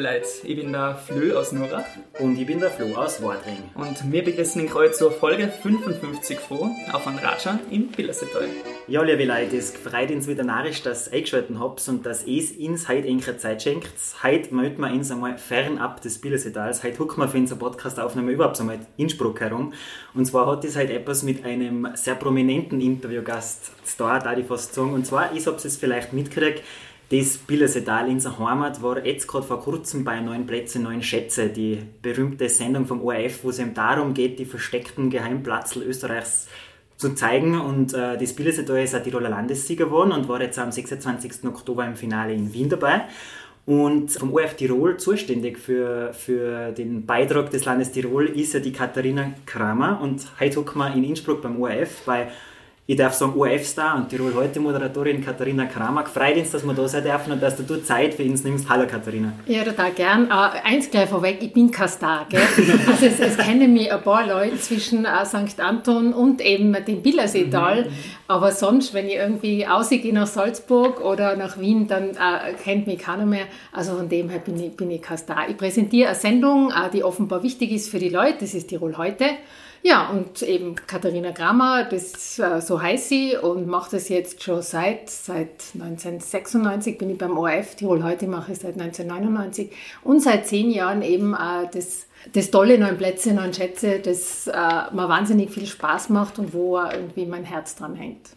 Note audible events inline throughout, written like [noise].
liebe Leute, ich bin der Flö aus Nurach. Und ich bin der Flo aus Wadring. Und wir begrüßen den Kreuz zur Folge 55 vor auf einem Raja in Billersetal. Ja, liebe Leute, es freut uns wieder narrisch, dass ihr eingeschaltet habt und dass es uns heute enkere Zeit schenkt. Heute melden wir uns einmal fernab des Billersetals. Heute gucken wir für unsere Podcast-Aufnahme überhaupt einmal in Innsbruck herum. Und zwar hat es heute etwas mit einem sehr prominenten Interviewgast zu tun, da ich fast sagen. Und zwar, ich habe es vielleicht mitgekriegt, das Billersetal in seiner Heimat war jetzt gerade vor kurzem bei neuen Plätzen, neuen Schätze, die berühmte Sendung vom ORF, wo es eben darum geht, die versteckten Geheimplatzel Österreichs zu zeigen. Und äh, das Billersetal ist ein Tiroler Landessieger geworden und war jetzt am 26. Oktober im Finale in Wien dabei. Und vom ORF Tirol zuständig für, für den Beitrag des Landes Tirol ist ja die Katharina Kramer. Und heute gucken wir in Innsbruck beim ORF bei ich darf sagen ORF-Star und Tirol heute Moderatorin Katharina Kramer. Freut uns, dass wir da sein dürfen und dass du Zeit für uns nimmst. Hallo Katharina. Ja, total gern. Uh, eins gleich vorweg, ich bin kein Star. Gell? Also es, es, kennen mich ein paar Leute zwischen uh, St. Anton und eben dem Billerseetal. Mhm. Aber sonst, wenn ich irgendwie ausgehe nach Salzburg oder nach Wien, dann uh, kennt mich keiner mehr. Also von dem her bin ich, bin ich kein Star. Ich präsentiere eine Sendung, die offenbar wichtig ist für die Leute. Das ist Tirol heute. Ja, und eben Katharina Grammer, das, äh, so heißt sie und macht das jetzt schon seit, seit 1996 bin ich beim ORF, Tirol heute mache ich seit 1999 und seit zehn Jahren eben äh, das, das tolle Neun Plätze, Neun Schätze, das äh, mir wahnsinnig viel Spaß macht und wo irgendwie mein Herz dran hängt.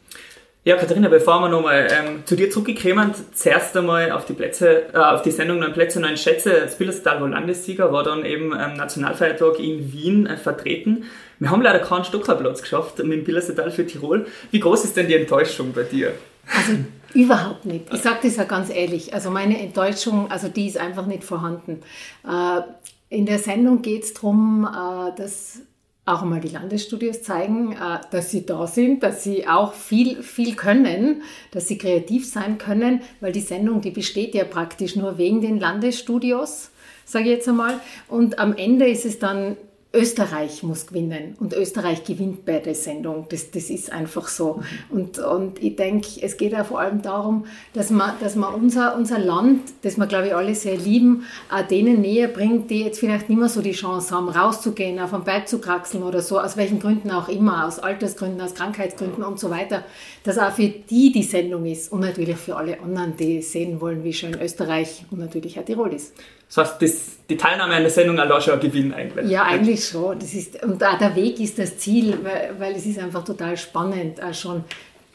Ja, Katharina, bevor wir nochmal ähm, zu dir zurückgekommen, zuerst einmal auf die Plätze, äh, auf die Sendung Neun Plätze, Neun Schätze. Das Bilderstal war Landessieger, war dann eben ähm, Nationalfeiertag in Wien äh, vertreten. Wir haben leider keinen Stuckerplatz geschafft mit dem Bildersetal für Tirol. Wie groß ist denn die Enttäuschung bei dir? Also überhaupt nicht. Ich sage das ja ganz ehrlich. Also meine Enttäuschung, also die ist einfach nicht vorhanden. Äh, in der Sendung geht es darum, äh, dass auch einmal die Landesstudios zeigen, äh, dass sie da sind, dass sie auch viel, viel können, dass sie kreativ sein können, weil die Sendung, die besteht ja praktisch nur wegen den Landesstudios, sage ich jetzt einmal. Und am Ende ist es dann Österreich muss gewinnen und Österreich gewinnt bei der Sendung. Das, das ist einfach so. Mhm. Und, und ich denke, es geht ja vor allem darum, dass man, dass man unser, unser Land, das wir, glaube ich, alle sehr lieben, auch denen näher bringt, die jetzt vielleicht nicht mehr so die Chance haben, rauszugehen, auf einen Berg zu kraxeln oder so, aus welchen Gründen auch immer, aus Altersgründen, aus Krankheitsgründen und so weiter, dass auch für die die Sendung ist und natürlich für alle anderen, die sehen wollen, wie schön Österreich und natürlich auch Tirol ist. Das heißt, das, die Teilnahme an der Sendung allein schon ein Gewinn eigentlich. Ja, eigentlich schon. Das ist, und auch der Weg ist das Ziel, weil, weil es ist einfach total spannend, auch schon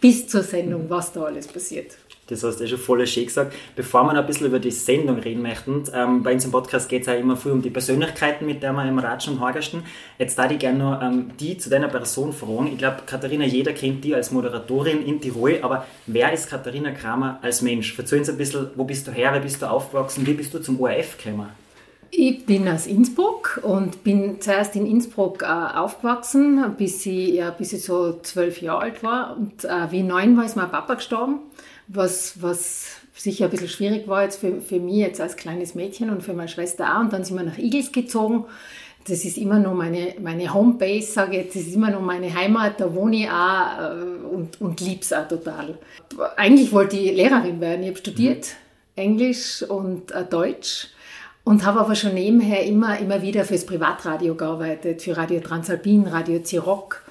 bis zur Sendung, was da alles passiert. Das hast du ja schon voll schön gesagt. Bevor wir noch ein bisschen über die Sendung reden möchten, ähm, bei uns im Podcast geht es auch immer viel um die Persönlichkeiten, mit der wir im Ratschen und Horgersten. Jetzt da ich gerne noch ähm, die zu deiner Person fragen. Ich glaube, Katharina, jeder kennt die als Moderatorin in Tirol, aber wer ist Katharina Kramer als Mensch? Erzähl uns ein bisschen, wo bist du her, wie bist du aufgewachsen, wie bist du zum ORF gekommen? Ich bin aus Innsbruck und bin zuerst in Innsbruck äh, aufgewachsen, bis ich, ja, bis ich so zwölf Jahre alt war. Und äh, wie neun war, ist mein Papa gestorben was, was sicher ein bisschen schwierig war jetzt für, für mich jetzt als kleines Mädchen und für meine Schwester auch. Und dann sind wir nach Igels gezogen. Das ist immer noch meine, meine Homebase, sage ich jetzt, das ist immer noch meine Heimat, da wohne ich auch äh, und, und liebe es auch total. Eigentlich wollte ich Lehrerin werden, ich habe studiert mhm. Englisch und äh, Deutsch und habe aber schon nebenher immer, immer wieder fürs Privatradio gearbeitet, für Radio Transalpin, Radio Ziroc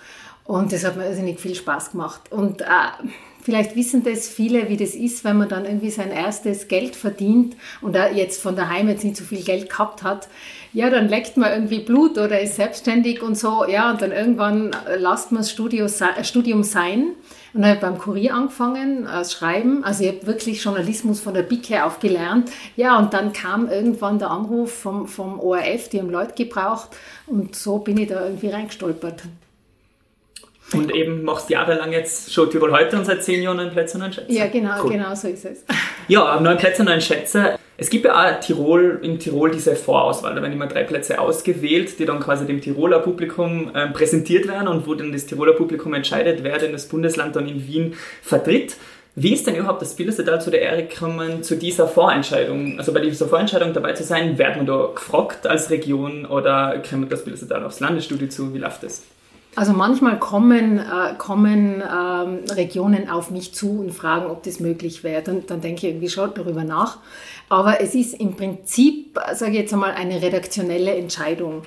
und das hat mir irrsinnig viel Spaß gemacht. Und äh, Vielleicht wissen das viele, wie das ist, wenn man dann irgendwie sein erstes Geld verdient und da jetzt von daheim jetzt nicht so viel Geld gehabt hat. Ja, dann leckt man irgendwie Blut oder ist selbstständig und so. Ja, und dann irgendwann lasst man das Studio, Studium sein. Und dann habe ich beim Kurier angefangen, als Schreiben. Also ich habe wirklich Journalismus von der Bicke auf gelernt. Ja, und dann kam irgendwann der Anruf vom, vom ORF, die haben Leute gebraucht. Und so bin ich da irgendwie reingestolpert. Und eben machst jahrelang jetzt schon Tirol heute und seit zehn Jahren neun Plätze, neun Schätze. Ja, genau, cool. genau so ist es. [laughs] Ja, neun Plätze, neun Schätze. Es gibt ja auch Tirol, in Tirol diese Vorauswahl. Da werden immer drei Plätze ausgewählt, die dann quasi dem Tiroler Publikum äh, präsentiert werden und wo dann das Tiroler Publikum entscheidet, wer denn das Bundesland dann in Wien vertritt. Wie ist denn überhaupt das Bildersetal zu der Ehre gekommen, zu dieser Vorentscheidung? Also bei dieser Vorentscheidung dabei zu sein, wird man da gefragt als Region oder kommt das Bildersetal aufs Landesstudio zu? Wie läuft das? Also manchmal kommen, äh, kommen ähm, Regionen auf mich zu und fragen, ob das möglich wäre. Dann, dann denke ich irgendwie schon darüber nach. Aber es ist im Prinzip, sage ich jetzt einmal, eine redaktionelle Entscheidung.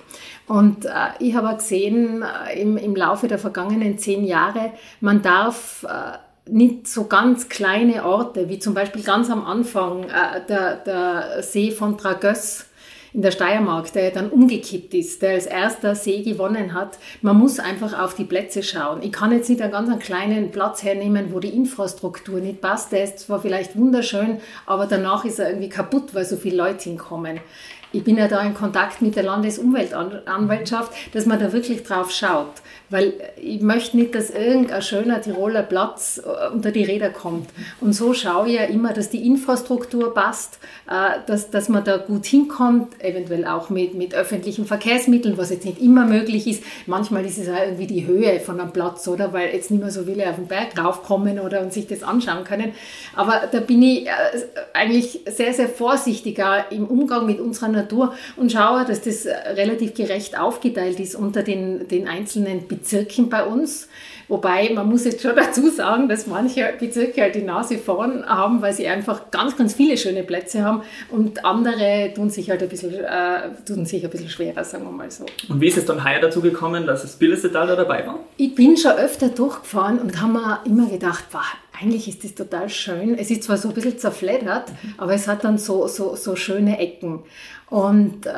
Und äh, ich habe gesehen äh, im, im Laufe der vergangenen zehn Jahre, man darf äh, nicht so ganz kleine Orte, wie zum Beispiel ganz am Anfang äh, der, der See von Tragöss, in der Steiermark, der dann umgekippt ist, der als erster See gewonnen hat. Man muss einfach auf die Plätze schauen. Ich kann jetzt nicht einen ganz kleinen Platz hernehmen, wo die Infrastruktur nicht passt. Der ist zwar vielleicht wunderschön, aber danach ist er irgendwie kaputt, weil so viele Leute hinkommen ich bin ja da in Kontakt mit der Landesumweltanwaltschaft, dass man da wirklich drauf schaut. Weil ich möchte nicht, dass irgendein schöner Tiroler Platz äh, unter die Räder kommt. Und so schaue ich ja immer, dass die Infrastruktur passt, äh, dass, dass man da gut hinkommt, eventuell auch mit, mit öffentlichen Verkehrsmitteln, was jetzt nicht immer möglich ist. Manchmal ist es auch irgendwie die Höhe von einem Platz, oder? Weil jetzt nicht mehr so viele auf den Berg raufkommen oder und sich das anschauen können. Aber da bin ich äh, eigentlich sehr, sehr vorsichtiger im Umgang mit unserer Natur und schaue, dass das relativ gerecht aufgeteilt ist unter den, den einzelnen Bezirken. Bei uns. Wobei man muss jetzt schon dazu sagen, dass manche Bezirke halt die Nase vorn haben, weil sie einfach ganz, ganz viele schöne Plätze haben und andere tun sich halt ein bisschen, äh, tun sich ein bisschen schwerer, sagen wir mal so. Und wie ist es dann heuer dazu gekommen, dass das Billesetal da dabei war? Ich bin schon öfter durchgefahren und habe mir immer gedacht, wow, eigentlich ist das total schön. Es ist zwar so ein bisschen zerfleddert, aber es hat dann so, so, so schöne Ecken. Und äh,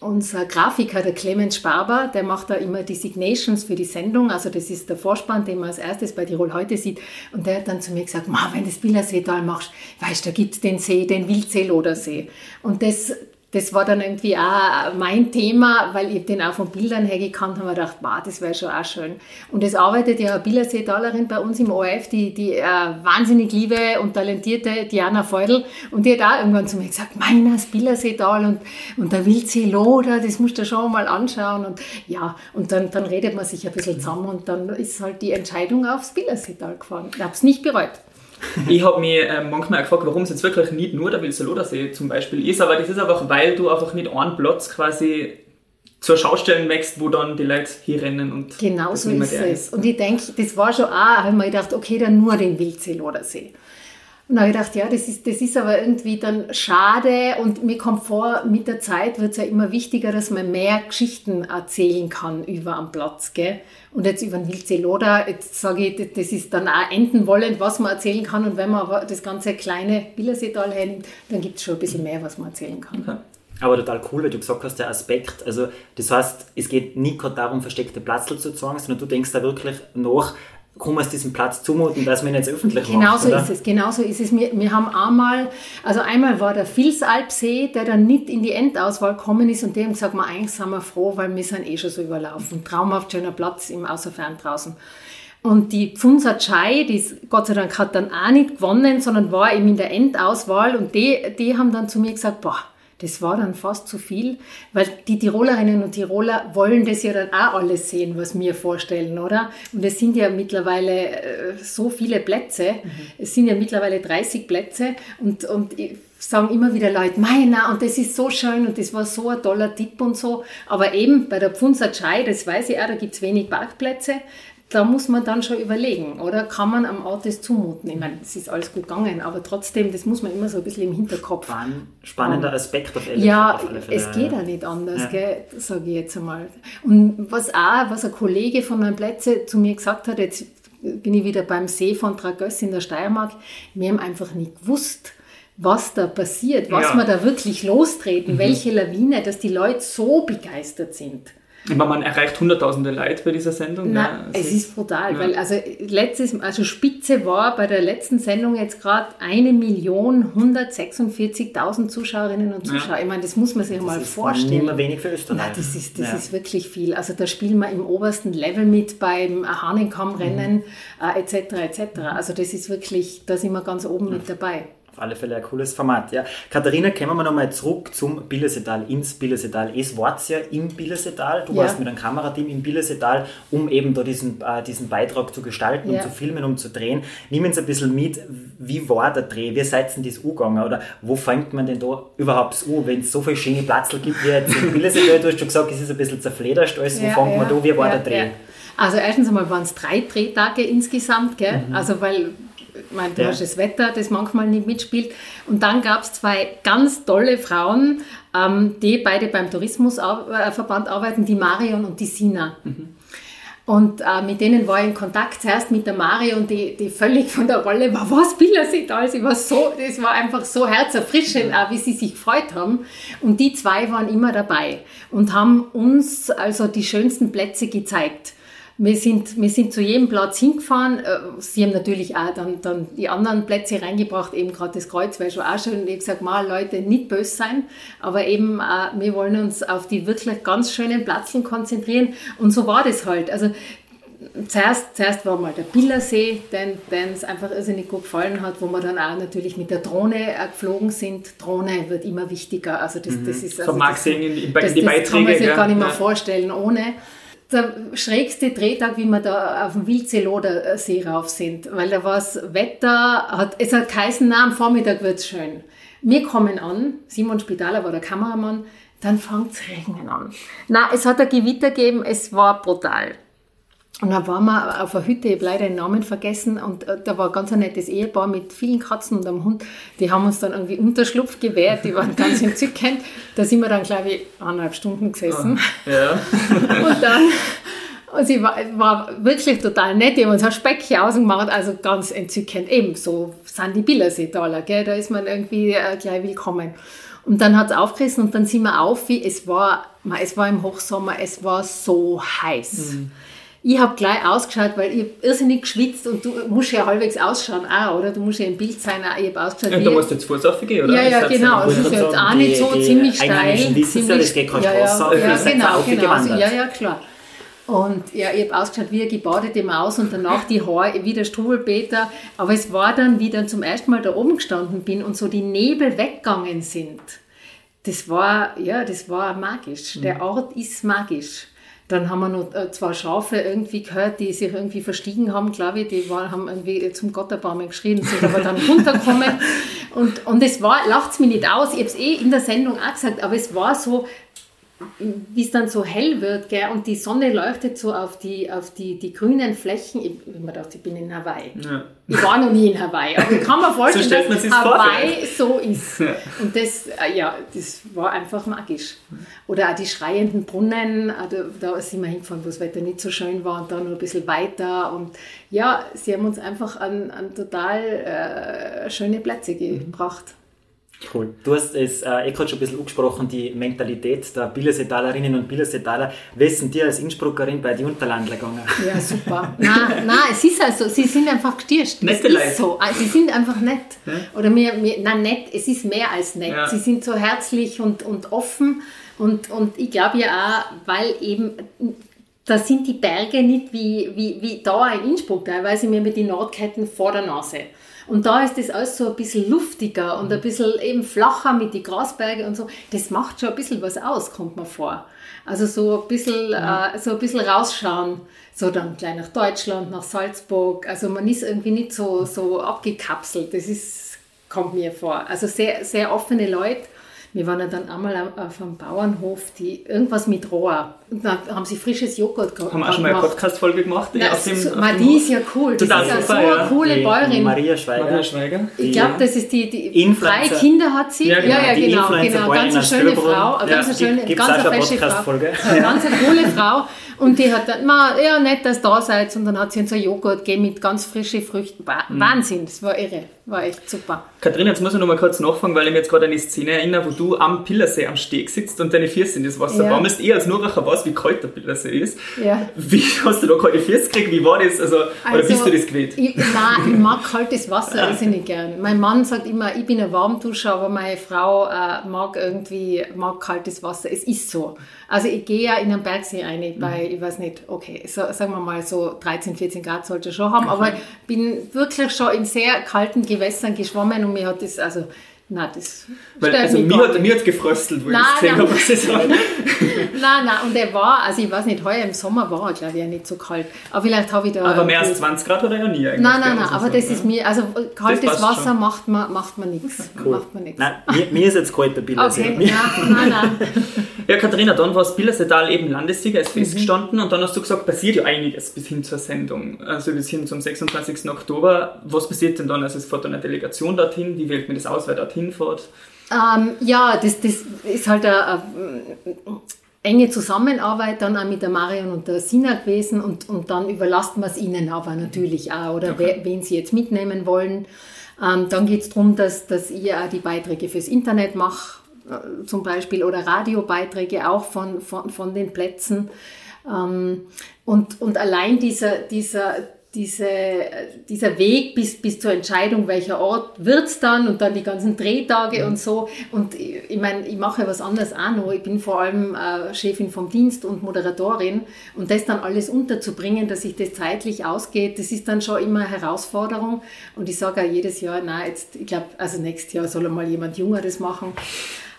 unser Grafiker, der Clemens Sparber, der macht da immer die Signations für die Sendung. Also das ist der Vorspann, den man als erstes bei Tirol heute sieht. Und der hat dann zu mir gesagt, Ma, wenn du das Billerseetal machst, weißt du, da gibt es den See, den Wildsee-Lodersee. Und das, das war dann irgendwie auch mein Thema, weil ich den auch von Bildern her gekannt habe und gedacht, wow, das wäre schon auch schön. Und es arbeitet ja eine Bilderseetalerin bei uns im ORF, die, die äh, wahnsinnig liebe und talentierte Diana Feudel. Und die hat auch irgendwann zu mir gesagt, meiner Bilderseetal und, und der Wildsee Loder, das musst du schon mal anschauen. Und ja, und dann, dann redet man sich ein bisschen zusammen und dann ist halt die Entscheidung aufs Bilderseetal gefahren. Ich habe es nicht bereut. Ich habe mich äh, manchmal gefragt, warum es jetzt wirklich nicht nur der Wilselodersee zum Beispiel ist, aber das ist einfach, weil du einfach nicht einen Platz quasi zur Schaustellen wächst, wo dann die Leute hier rennen und genau so ist es. Und ich denke, das war schon auch, habe ich mir gedacht, okay, dann nur den Wildseelodersee. Und habe ich gedacht, ja, das ist, das ist aber irgendwie dann schade und mir kommt vor, mit der Zeit wird es ja immer wichtiger, dass man mehr Geschichten erzählen kann über am Platz. Gell? Und jetzt über den Wildsee Loder, jetzt sage ich, das ist dann auch enden wollend, was man erzählen kann. Und wenn man aber das ganze kleine Billerseetal hernimmt, dann gibt es schon ein bisschen mehr, was man erzählen kann. Okay. Aber total cool, weil du gesagt hast, der Aspekt, also das heißt, es geht nicht gerade darum, versteckte Platzl zu zeigen, sondern du denkst da wirklich nach, kann man es diesem Platz zumuten, dass man ihn jetzt öffentlich genau macht. Genauso ist es, genauso ist es. Wir, wir haben einmal, also einmal war der Vilsalpsee, der dann nicht in die Endauswahl gekommen ist und die haben gesagt, wir eigentlich sind wir froh, weil wir sind eh schon so überlaufen. Traumhaft schöner Platz im Außerfern draußen. Und die Pfunsa Chai, die Gott sei Dank hat dann auch nicht gewonnen, sondern war eben in der Endauswahl und die, die haben dann zu mir gesagt, boah, das war dann fast zu viel, weil die Tirolerinnen und Tiroler wollen das ja dann auch alles sehen, was wir vorstellen, oder? Und es sind ja mittlerweile äh, so viele Plätze, mhm. es sind ja mittlerweile 30 Plätze und, und sagen immer wieder Leute, meiner, und das ist so schön und das war so ein toller Tipp und so. Aber eben bei der Pfunsa Chai, das weiß ich auch, da gibt es wenig Parkplätze da muss man dann schon überlegen, oder kann man am Ort das zumuten? Ich meine, es ist alles gut gegangen, aber trotzdem, das muss man immer so ein bisschen im Hinterkopf haben. Spannender Aspekt auf Ja, auf alle Fälle. es geht auch nicht anders, ja. sage ich jetzt einmal. Und was auch, was ein Kollege von meinen Plätzen zu mir gesagt hat, jetzt bin ich wieder beim See von Tragöss in der Steiermark, wir haben einfach nicht gewusst, was da passiert, was ja. wir da wirklich lostreten, mhm. welche Lawine, dass die Leute so begeistert sind. Aber man erreicht hunderttausende Leute bei dieser Sendung. Nein, ja, es, es ist, brutal, ja. weil also letztes, also Spitze war bei der letzten Sendung jetzt gerade eine Million 146.000 Zuschauerinnen und Zuschauer. Ja. Ich meine, das muss man sich das mal ist vorstellen. Nicht mehr wenig für Österreich. Nein, das ist, das ist wirklich viel. Also da spielen wir im obersten Level mit beim Hahnenkammrennen mhm. äh, etc. etc. Also das ist wirklich, da sind wir ganz oben mit dabei auf alle Fälle ein cooles Format. Ja. Katharina, kommen wir nochmal zurück zum Billersetal, ins Billersetal. Es war ja im Billersetal, du ja. warst mit einem Kamerateam im Billersetal, um eben da diesen, äh, diesen Beitrag zu gestalten, ja. um zu filmen, um zu drehen. Nimm uns ein bisschen mit, wie war der Dreh, wie seid ihr das angegangen oder wo fängt man denn da überhaupt an, wenn es so viele schöne Platzl gibt wie jetzt im Billersetal, du hast schon gesagt, es ist ein bisschen zerflederst alles, wo ja, fängt man da, wie war der Dreh? Also erstens einmal waren es drei Drehtage insgesamt, gell? Mhm. Also weil ich meine, du ja. hast das Wetter, das manchmal nicht mitspielt. Und dann gab es zwei ganz tolle Frauen, ähm, die beide beim Tourismusverband arbeiten, die Marion und die Sina. Mhm. Und äh, mit denen war ich in Kontakt zuerst mit der Marion, die, die völlig von der Rolle war, was Bildersital, sie war so, das war einfach so herzerfrischend, auch wie sie sich gefreut haben. Und die zwei waren immer dabei und haben uns also die schönsten Plätze gezeigt. Wir sind, wir sind zu jedem Platz hingefahren. Äh, sie haben natürlich auch dann, dann die anderen Plätze reingebracht, eben gerade das Kreuz wäre schon auch schön. Ich habe gesagt, mal Leute, nicht böse sein, aber eben, äh, wir wollen uns auf die wirklich ganz schönen Plätze konzentrieren. Und so war das halt. Also zuerst, zuerst war mal der Billersee, den, den es einfach irrsinnig gut gefallen hat, wo wir dann auch natürlich mit der Drohne äh, geflogen sind. Drohne wird immer wichtiger. Also das, das mhm. ist also Marc sehen in, in, das, die Beiträge. Das kann man sich ja. gar nicht mehr ja. vorstellen ohne der schrägste Drehtag, wie wir da auf dem Wildseeloder See rauf sind, weil da war das Wetter, hat, es hat geheißen, na, am Vormittag wird's schön. Wir kommen an, Simon Spitaler war der Kameramann, dann fängt's regnen an. Na, es hat ein Gewitter gegeben, es war brutal. Und dann waren wir auf einer Hütte, ich habe leider den Namen vergessen, und äh, da war ganz ein nettes Ehepaar mit vielen Katzen und einem Hund. Die haben uns dann irgendwie Unterschlupf gewährt, die waren ganz [laughs] entzückend. Da sind wir dann, glaube ich, eineinhalb Stunden gesessen. Ah, ja. [laughs] und dann, und sie war, war wirklich total nett, die haben uns ein Speckchen ausgemacht, also ganz entzückend. Ebenso sind die Billerseetaler, gell? da ist man irgendwie äh, gleich willkommen. Und dann hat es aufgerissen und dann sind wir auf, wie es war, es war im Hochsommer, es war so heiß. Mhm ich habe gleich ausgeschaut, weil ich irrsinnig geschwitzt und du musst ja halbwegs ausschauen auch, oder? Du musst ja im Bild sein auch. Ich habe ausgeschaut. Ja, du musst jetzt Fuß gehen, oder? Ja, ja, genau. Es ist jetzt auch nicht so die, ziemlich steil. Ziemlich, ja, das geht ja, ja, ja, genau, genau. Also, ja, ja, klar. Und ja, ich habe ausgeschaut wie eine gebadete Maus und danach die Haare wie der Struwelpeter. Aber es war dann, wie ich dann zum ersten Mal da oben gestanden bin und so die Nebel weggegangen sind. Das war, ja, das war magisch. Der mhm. Ort ist magisch. Dann haben wir noch äh, zwei Schafe irgendwie gehört, die sich irgendwie verstiegen haben, glaube ich. Die waren, haben irgendwie zum Gotterbaum geschrien, sind aber dann [laughs] runtergekommen. Und, und es war, lacht es mir nicht aus, ich habe es eh in der Sendung auch gesagt, aber es war so, wie es dann so hell wird, gell, und die Sonne leuchtet so auf die, auf die, die grünen Flächen. Ich habe mir gedacht, ich bin in Hawaii. Ja. Ich war noch nie in Hawaii, aber ich kann mir [laughs] vorstellen, so dass Hawaii vor, so ist. Ja. Und das, äh, ja, das war einfach magisch. Oder auch die schreienden Brunnen, äh, da sind wir hingefahren, wo das Wetter nicht so schön war und dann noch ein bisschen weiter. Und ja, sie haben uns einfach an, an total äh, schöne Plätze gebracht. Cool. Du hast es äh, eh gerade schon ein bisschen angesprochen, die Mentalität der Billersetalerinnen und Billersetaler. Wessen dir als Innsbruckerin bei den Unterlandler gegangen? Ja, super. nein, nein, es ist also, sie sind einfach gestierst. Nette Leute. So. Ah, sie sind einfach nett. Ja? Oder mir, mir, nein, nett, es ist mehr als nett. Ja. Sie sind so herzlich und, und offen. Und, und ich glaube ja auch, weil eben da sind die Berge nicht wie, wie, wie da in Innsbruck, teilweise mir mit den Nordketten vor der Nase. Und da ist das alles so ein bisschen luftiger und ein bisschen eben flacher mit den Grasbergen und so. Das macht schon ein bisschen was aus, kommt mir vor. Also so ein bisschen, ja. äh, so ein bisschen rausschauen. So dann gleich nach Deutschland, nach Salzburg. Also man ist irgendwie nicht so, so abgekapselt. Das ist, kommt mir vor. Also sehr, sehr offene Leute wir waren ja dann einmal auf einem Bauernhof, die irgendwas mit Rohr. Und dann haben sie frisches Joghurt gehabt. Haben wir auch schon mal eine Podcast-Folge gemacht? Na, auf dem, so, auf die ist ja cool. Das Total ist ja so eine ja. coole Bäuerin. Maria Schweiger. Maria Schweiger. Ich glaube, das ist die, die drei Kinder hat sie. Ja, genau. Ja, ja, genau. genau. Ganz eine schöne Frau. Eine ganz schöne, ganz eine fesche Frau. Eine ganz eine coole Frau. Und die hat dann, ja, nett, dass ihr da seid. Und dann hat sie uns ein Joghurt gegeben mit ganz frischen Früchten. Mhm. Wahnsinn, das war irre. War echt super. Katrin, jetzt muss ich noch mal kurz nachfragen, weil ich mich jetzt gerade an die Szene erinnere, wo du am Pillersee am Steg sitzt und deine Füße in das Wasser ja. warmest. Ich als Nuracher weiß, wie kalt der Pillersee ist. Ja. Wie hast du da kalte Füße gekriegt? Wie war das? Also, also oder bist du das gewöhnt? Ich, nein, ich mag kaltes Wasser ich nicht gerne. Mein Mann sagt immer, ich bin ein Warmduscher, aber meine Frau äh, mag irgendwie mag kaltes Wasser. Es ist so. Also ich gehe ja in einen Bergsee rein bei, mhm. ich weiß nicht, okay, so, sagen wir mal so 13, 14 Grad sollte schon haben, aber ich bin wirklich schon in sehr kalten Gewässern geschwommen und mir hat das, also Nein, das Weil, also mir hat, mir hat gefröstelt, wo nein, ich gesehen habe, was das [laughs] war. nein, nein, und er war, also ich weiß nicht, heuer im Sommer war er, glaube ich, ja nicht so kalt. Aber vielleicht habe ich da... Aber mehr als 20 Grad hat er ja nie eigentlich. Nein, nein, nein, aber das ist mir, also kaltes Wasser macht man, macht man nichts. [laughs] Cool. Macht man nichts. Nein, mir, mir ist jetzt kalt der Bild. Okay, nein, nein, nein. [laughs] Ja, Katharina, dann war das Billersetal eben Landessieger, ist festgestanden und dann hast du gesagt, passiert ja einiges bis hin zur Sendung, also bis hin zum 26. Oktober. Was passiert denn dann? Also es fährt dann eine Delegation dorthin, wie wählt man das aus, wer dorthin fährt? Ähm, ja, das, das ist halt eine, eine enge Zusammenarbeit dann auch mit der Marion und der Sina gewesen und, und dann überlassen wir es ihnen aber natürlich auch oder okay. wen sie jetzt mitnehmen wollen. Ähm, dann geht es darum, dass, dass ich auch die Beiträge fürs Internet mache, äh, zum Beispiel, oder Radiobeiträge auch von, von, von den Plätzen. Ähm, und, und allein dieser, dieser, diese, dieser Weg bis, bis zur Entscheidung, welcher Ort wird es dann und dann die ganzen Drehtage mhm. und so. Und ich, ich meine, ich mache was anderes auch noch. Ich bin vor allem äh, Chefin vom Dienst und Moderatorin und das dann alles unterzubringen, dass sich das zeitlich ausgeht, das ist dann schon immer eine Herausforderung. Und ich sage auch jedes Jahr, na jetzt, ich glaube, also nächstes Jahr soll mal jemand Junger das machen.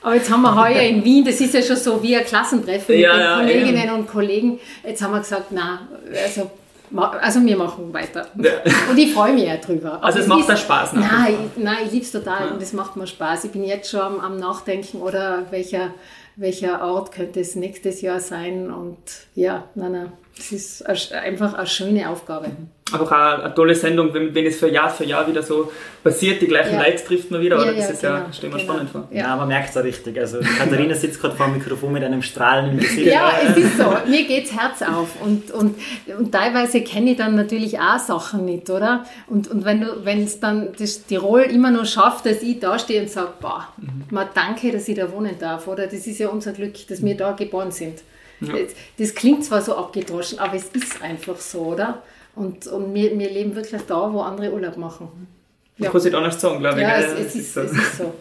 Aber jetzt haben wir heuer in Wien, das ist ja schon so wie ein Klassentreffen mit ja, den ja, Kolleginnen ja. und Kollegen. Jetzt haben wir gesagt, na, also also wir machen weiter. Ja. Und ich freue mich auch drüber. Also es macht da Spaß. Nein, ich, nein, ich liebe es total ja. und es macht mir Spaß. Ich bin jetzt schon am, am, Nachdenken, oder welcher, welcher Ort könnte es nächstes Jahr sein. Und ja, nein, nein, es ist einfach eine schöne Aufgabe einfach auch eine tolle Sendung, wenn, wenn es für Jahr für Jahr wieder so passiert, die gleichen ja. Leute trifft man wieder, oder? Ja, das ist genau, ja, stellen wir genau. spannend vor. Ja, man merkt es auch richtig. Also Katharina sitzt gerade vor dem Mikrofon mit einem Strahlen im Gesicht. Ja, es ist so. Mir geht das Herz auf. Und, und, und teilweise kenne ich dann natürlich auch Sachen nicht, oder? Und, und wenn es dann das Tirol immer noch schafft, dass ich da stehe und sage, boah, mhm. mal danke, dass ich da wohnen darf, oder? Das ist ja unser Glück, dass wir da geboren sind. Ja. Das, das klingt zwar so abgedroschen, aber es ist einfach so, oder? Und, und wir, wir leben wirklich da, wo andere Urlaub machen. Ja. Ich kann es nicht anders sagen, glaube ich. Ja, es, es, ist, es ist so.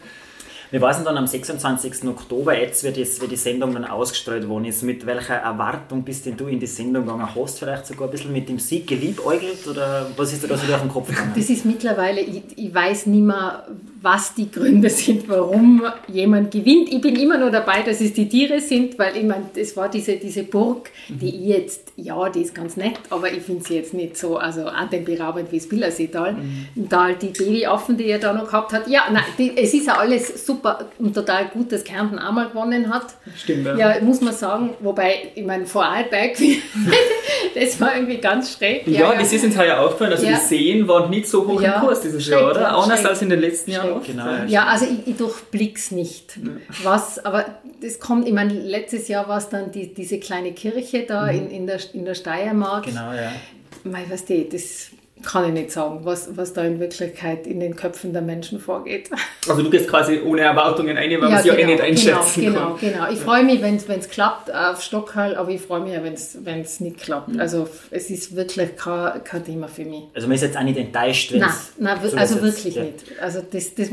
Wir wissen dann am 26. Oktober, jetzt wird, jetzt wird die Sendung dann ausgestrahlt worden ist. Mit welcher Erwartung bist denn du in die Sendung gegangen? Hast du vielleicht sogar ein bisschen mit dem Sieg geliebäugelt oder was ist dir da so durch den Kopf gegangen? Das ist mittlerweile, ich, ich weiß nicht mehr, was die Gründe sind, warum jemand gewinnt. Ich bin immer nur dabei, dass es die Tiere sind, weil ich meine, es war diese, diese Burg, die ich jetzt, ja, die ist ganz nett, aber ich finde sie jetzt nicht so also atemberaubend wie das Billerseetal. Mhm. Und da halt die Babyaffen, die er da noch gehabt hat, ja, nein, die, es ist ja alles super und total gut, dass Kärnten auch mal gewonnen hat. Stimmt, ja. Ja, muss man sagen. Wobei, ich meine, vor Vorarlberg, [laughs] das war irgendwie ganz schräg. Ja, ja, ja. das ist uns heuer aufgefallen. Also ja. die Seen waren nicht so hoch ja. im Kurs dieses Jahr, oder? Anders als in den letzten schräg. Jahren. Genau, ja, also ich, ich durchblick's nicht. Was, aber das kommt, ich meine, letztes Jahr war es dann die, diese kleine Kirche da mhm. in, in, der, in der Steiermark. Genau, ja. Mei, weißt du, das kann ich nicht sagen, was, was da in Wirklichkeit in den Köpfen der Menschen vorgeht. Also du gehst quasi ohne Erwartungen ein, weil ja, man es genau, ja eh nicht einschätzen genau, kann. Genau, genau. Ich freue mich, wenn es klappt auf Stockhall, aber ich freue mich ja, wenn es nicht klappt. Mhm. Also es ist wirklich kein, kein Thema für mich. Also man ist jetzt auch nicht enttäuscht, wenn es Nein, nein also wirklich ja. nicht. Also das, das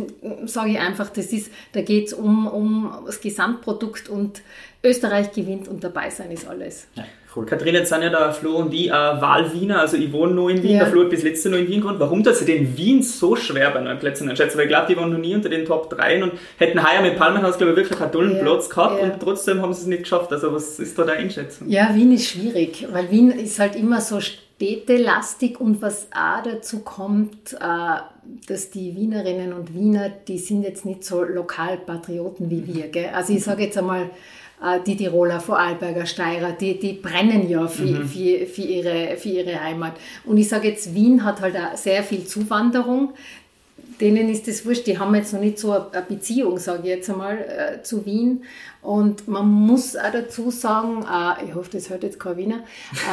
sage ich einfach, das ist, da geht es um, um das Gesamtprodukt und Österreich gewinnt und dabei sein ist alles. Ja. Cool. Katrin, jetzt sind ja der Flo und die äh, Wahlwiener, also ich wohne noch in Wien, ja. der Flo hat bis letzte noch in Wien gewohnt. Warum dass sie den Wien so schwer bei neuen Plätzen einschätzen? Weil ich glaube, die waren noch nie unter den Top 3 und hätten heuer mit Palmenhaus, glaube ich, wirklich einen tollen ja. Platz gehabt ja. und trotzdem haben sie es nicht geschafft. Also was ist da deine Einschätzung? Ja, Wien ist schwierig, weil Wien ist halt immer so städtelastig und was auch dazu kommt, äh, dass die Wienerinnen und Wiener, die sind jetzt nicht so Lokalpatrioten wie wir. Gell? Also ich sage jetzt einmal, äh, die Tiroler, Vorarlberger, Steirer, die, die brennen ja für, mhm. für, für, ihre, für ihre Heimat. Und ich sage jetzt, Wien hat halt auch sehr viel Zuwanderung. Denen ist das wurscht, die haben jetzt noch nicht so eine Beziehung, sage ich jetzt einmal, äh, zu Wien. Und man muss auch dazu sagen, äh, ich hoffe, das hört jetzt kein Wiener,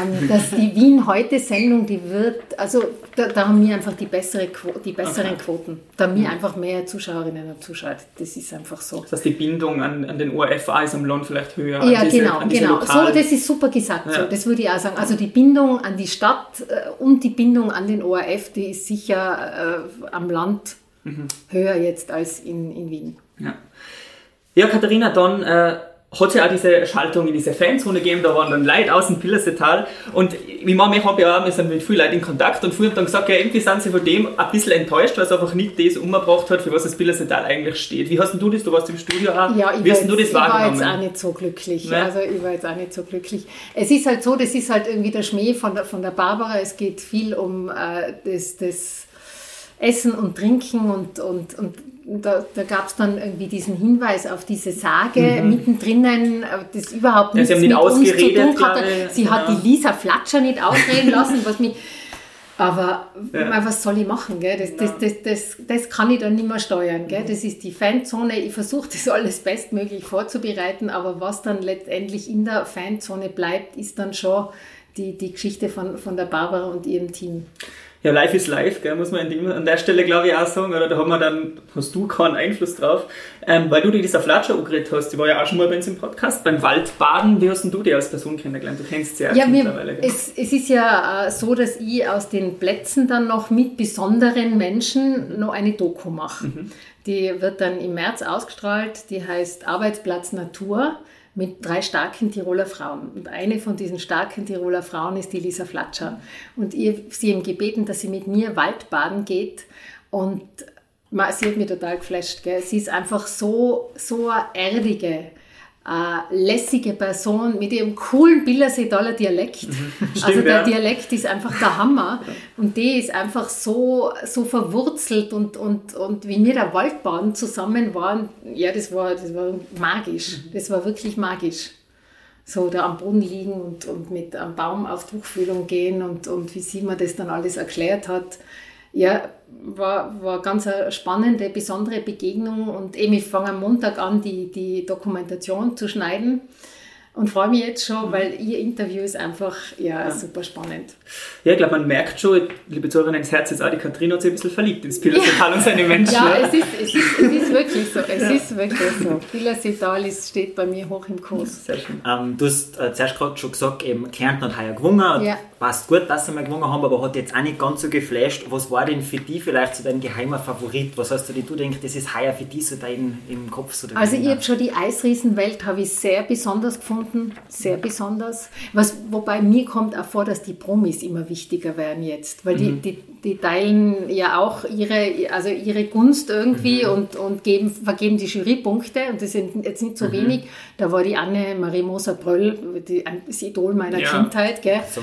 ähm, [laughs] dass die Wien heute Sendung, die wird, also da, da haben wir einfach die, bessere, die besseren okay. Quoten. Da haben wir mhm. einfach mehr Zuschauerinnen und Zuschauer. Das ist einfach so. Das heißt, die Bindung an, an den ORF ist am Land vielleicht höher. Ja, diese, genau, genau. So, das ist super gesagt. Ja. So, das würde ich auch sagen. Also die Bindung an die Stadt äh, und die Bindung an den ORF, die ist sicher äh, am Land mhm. höher jetzt als in, in Wien. Ja. Ja, Katharina, dann äh, hat es ja auch diese Schaltung in diese Fanzone gegeben, da waren dann Leute aus dem Pillersetal und ich meine, ich habe ja auch, wir sind mit vielen Leuten in Kontakt und viele haben dann gesagt, ja, irgendwie sind sie von dem ein bisschen enttäuscht, weil es einfach nicht das umgebracht hat, für was das Pillersetal eigentlich steht. Wie hast denn du das, du warst im Studio auch, ja, ich wie hast du das ich wahrgenommen? Ich war jetzt auch nicht so glücklich, ne? also ich war jetzt auch nicht so glücklich. Es ist halt so, das ist halt irgendwie der Schmäh von der, von der Barbara, es geht viel um äh, das, das Essen und Trinken und, und, und da, da gab es dann irgendwie diesen Hinweis auf diese Sage mhm. mittendrin, äh, das überhaupt nichts ja, mit uns zu tun hatte. Sie genau. hat die Lisa Flatscher nicht ausreden [laughs] lassen, was mich aber ja. was soll ich machen? Gell? Das, das, das, das, das kann ich dann nicht mehr steuern. Gell? Das ist die Fanzone. Ich versuche das alles bestmöglich vorzubereiten, aber was dann letztendlich in der Fanzone bleibt, ist dann schon die, die Geschichte von, von der Barbara und ihrem Team ja, live ist live, gell, muss man dem, an der Stelle, glaube ich, auch sagen, oder da haben wir dann, hast du keinen Einfluss drauf, ähm, weil du dir dieser Flatscher angeredet hast, die war ja auch schon mal bei uns im Podcast, beim Waldbaden, wie hast denn du die als Person kennengelernt? Du kennst sie ja, ja mittlerweile. Mir, es, es, ist ja äh, so, dass ich aus den Plätzen dann noch mit besonderen Menschen noch eine Doku mache. Mhm. Die wird dann im März ausgestrahlt, die heißt Arbeitsplatz Natur mit drei starken Tiroler Frauen. Und eine von diesen starken Tiroler Frauen ist die Lisa Flatscher. Und ihr, sie haben gebeten, dass sie mit mir Waldbaden geht. Und sie hat mich total geflasht. Gell? Sie ist einfach so, so eine erdige, äh, lässige Person mit ihrem coolen Billersedaler Dialekt. Mhm. [laughs] Stimmt, also der ja. Dialekt ist einfach der Hammer und die ist einfach so, so verwurzelt und, und, und wie wir der Waldbahn zusammen waren, ja, das war, das war magisch. Mhm. Das war wirklich magisch. So da am Boden liegen und, und mit einem Baum auf Tuchfühlung gehen und, und wie sie mir das dann alles erklärt hat. Ja, war, war ganz eine spannende, besondere Begegnung und eben ich fange am Montag an, die, die Dokumentation zu schneiden und freue mich jetzt schon, mhm. weil Ihr Interview ist einfach ja, ja. super spannend. Ja, ich glaube, man merkt schon, liebe Zuhörerinnen, ins Herz ist auch die Katrin hat sich ein bisschen verliebt ins Pilasetal ja. und seine Menschen. Ja, es ist, es ist, es ist wirklich so. Es ja. ist wirklich so. Pilasetal steht bei mir hoch im Kurs. Sehr schön. Ähm, du hast äh, zuerst gerade schon gesagt, eben Kärnten hat heuer gewonnen. Ja. Passt gut, dass sie mal gewonnen haben, aber hat jetzt auch nicht ganz so geflasht. Was war denn für dich vielleicht so dein geheimer Favorit? Was hast du dir, du denkst, das ist heuer für dich so dein im Kopf? So also ich habe schon die Eisriesenwelt habe ich sehr besonders gefunden sehr besonders. Was, wobei mir kommt auch vor, dass die Promis immer wichtiger werden jetzt, weil mhm. die, die, die, teilen ja auch ihre, also ihre Gunst irgendwie mhm. und, und geben, vergeben die Jurypunkte und das sind jetzt nicht so mhm. wenig. Da war die Anne-Marie Moser-Bröll, das Idol meiner ja. Kindheit, gell? So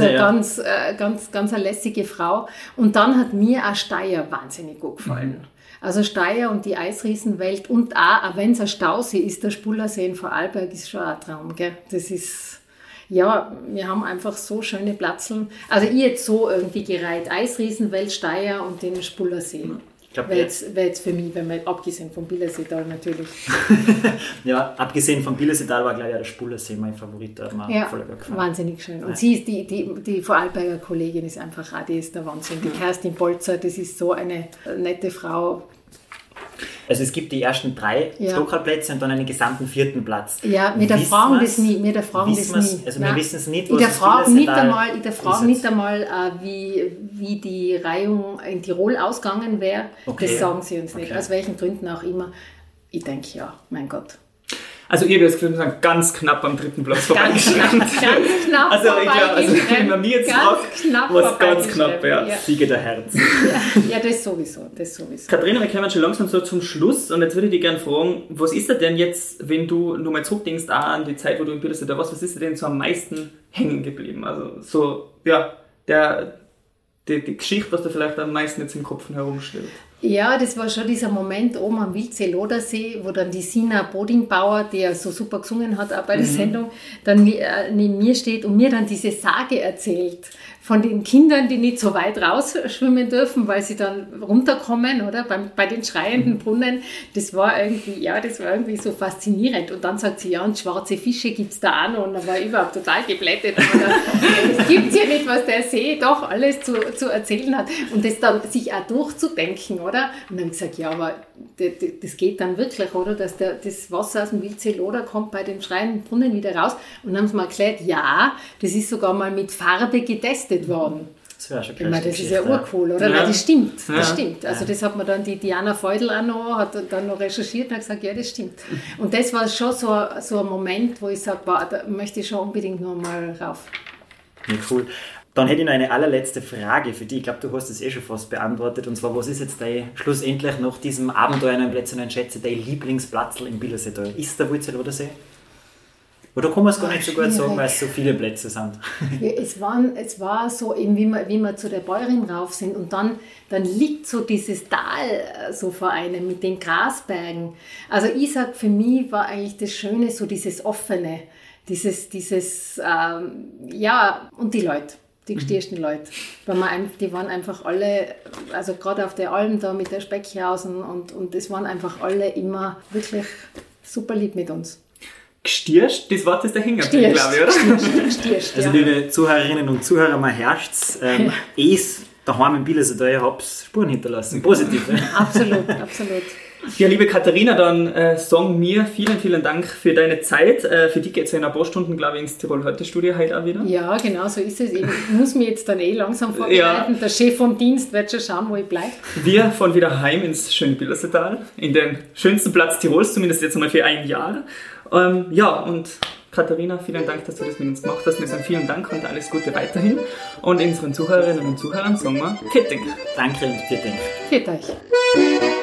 Also ganz, ja. äh, ganz, ganz eine lässige Frau. Und dann hat mir auch Steyr wahnsinnig gut gefallen. Mhm. Also Steyr und die Eisriesenwelt und auch, wenn es ein Stausee ist, der Spullersee in Vorarlberg ist schon ein Traum. Gell? Das ist, ja, wir haben einfach so schöne Platzeln. Also ich jetzt so irgendwie gereiht. Eisriesenwelt, Steyr und den Spullersee. Wäre jetzt, wär jetzt für mich, wenn man abgesehen vom Billerseetal natürlich. [laughs] ja, abgesehen vom Billerseetal war gleich der Spullersee mein Favorit. Da ja, voll wahnsinnig schön. Und ja. sie ist die, die, die Vorarlberger Kollegin ist einfach auch, die ist der Wahnsinn. Die Kerstin Bolzer, das ist so eine nette Frau. Also es gibt die ersten drei ja. Stokerplätze und dann einen gesamten vierten Platz. Ja, mit der Fragen das nie. Mit der Fragen das nie. Also Nein. wir wissen es nicht, ich der Frage nicht einmal, Ich der Frage nicht einmal, äh, wie, wie die Reihung in Tirol ausgegangen wäre. Okay. Das sagen sie uns nicht. Okay. Aus welchen Gründen auch immer. Ich denke ja, mein Gott. Also ihr das Gefühl, wir ganz knapp am dritten Platz vorbeigeschrammt. Ganz, ganz knapp [laughs] Also ich glaube, also wenn man mir jetzt fragt, was ganz knapp, ja. ja. Siege der Herz. Ja, ja, das sowieso, das sowieso. Katharina, wir kommen schon langsam so zum Schluss und jetzt würde ich dich gerne fragen, was ist denn jetzt, wenn du mal zurückdenkst an die Zeit, wo du in Bildest da warst, was ist dir denn so am meisten hängen geblieben? Also so, ja, der, die, die Geschichte, was da vielleicht am meisten jetzt im Kopf herumsteht. Ja, das war schon dieser Moment oben am Wildsee-Lodersee, wo dann die Sina Bodingbauer, die ja so super gesungen hat auch bei der mhm. Sendung, dann äh, neben mir steht und mir dann diese Sage erzählt von den Kindern, die nicht so weit rausschwimmen dürfen, weil sie dann runterkommen, oder? Bei, bei den schreienden mhm. Brunnen. Das war irgendwie, ja, das war irgendwie so faszinierend. Und dann sagt sie, ja, und schwarze Fische gibt es da auch noch. Und dann war ich überhaupt total geblättet. Es [laughs] gibt ja nicht, was der See doch alles zu, zu erzählen hat. Und das dann sich auch durchzudenken, oder? Und dann habe ich gesagt, ja, aber das geht dann wirklich, oder? Dass der, das Wasser aus dem Wildsee Loder kommt bei den schreienden Brunnen wieder raus. Und dann haben sie mir erklärt, ja, das ist sogar mal mit Farbe getestet worden. Das wäre schon ich meine, das ist ja urcool, oder? Ja. Nein, das stimmt, das ja. stimmt. Also das hat man dann, die Diana Feudel auch noch, hat dann noch recherchiert und hat gesagt, ja, das stimmt. Und das war schon so, so ein Moment, wo ich sage, da möchte ich schon unbedingt noch mal rauf. Ja, cool. Dann hätte ich noch eine allerletzte Frage für dich. Ich glaube, du hast es eh schon fast beantwortet. Und zwar, was ist jetzt dein, schlussendlich nach diesem Abenteuer in Plätze und Schätze, dein Lieblingsplatz im Bilderseetal? Ist der Wurzel oder See? Oder kann man es gar nicht so gut sagen, weil es so viele Plätze sind? [laughs] Ja, es, waren, es war so, eben wie wir, wie wir zu der Bäuerin rauf sind und dann, dann liegt so dieses Tal äh, so vor einem mit den Grasbergen. Also ich sag, für mich war eigentlich das Schöne so dieses Offene, dieses, dieses ähm, ja, und die Leute. Die gestiersten Leute. Weil man, die waren einfach alle, also gerade auf der Alm da mit der Speckhausen und, und es waren einfach alle immer wirklich super lieb mit uns. Gestierst, das Wort ist der Hänger, glaube ich, oder? Stierst, stierst, Also, ja. liebe Zuhörerinnen und Zuhörer, mal herrscht's. Ähm, es daheim in Bielefeld, ihr habt Spuren hinterlassen. Positive. Absolut, absolut. Ja, liebe Katharina, dann äh, sagen mir vielen, vielen Dank für deine Zeit. Äh, für die geht es ja in ein paar Stunden, glaube ich, ins Tirol heute Studio heute auch wieder. Ja, genau so ist es. Ich muss mich jetzt dann eh langsam vorbereiten. Der Chef vom Dienst wird schon schauen, wo ich bleibe. Wir fahren wieder heim ins schöne Bildersetal, in den schönsten Platz Tirols, zumindest jetzt einmal für ein Jahr. Ähm, ja, und Katharina, vielen Dank, dass du das mit uns gemacht hast. Wir sagen vielen Dank und alles Gute weiterhin. Und unseren Zuhörerinnen und Zuhörern sagen wir Ketting. Danke und vielen Dank. Für euch.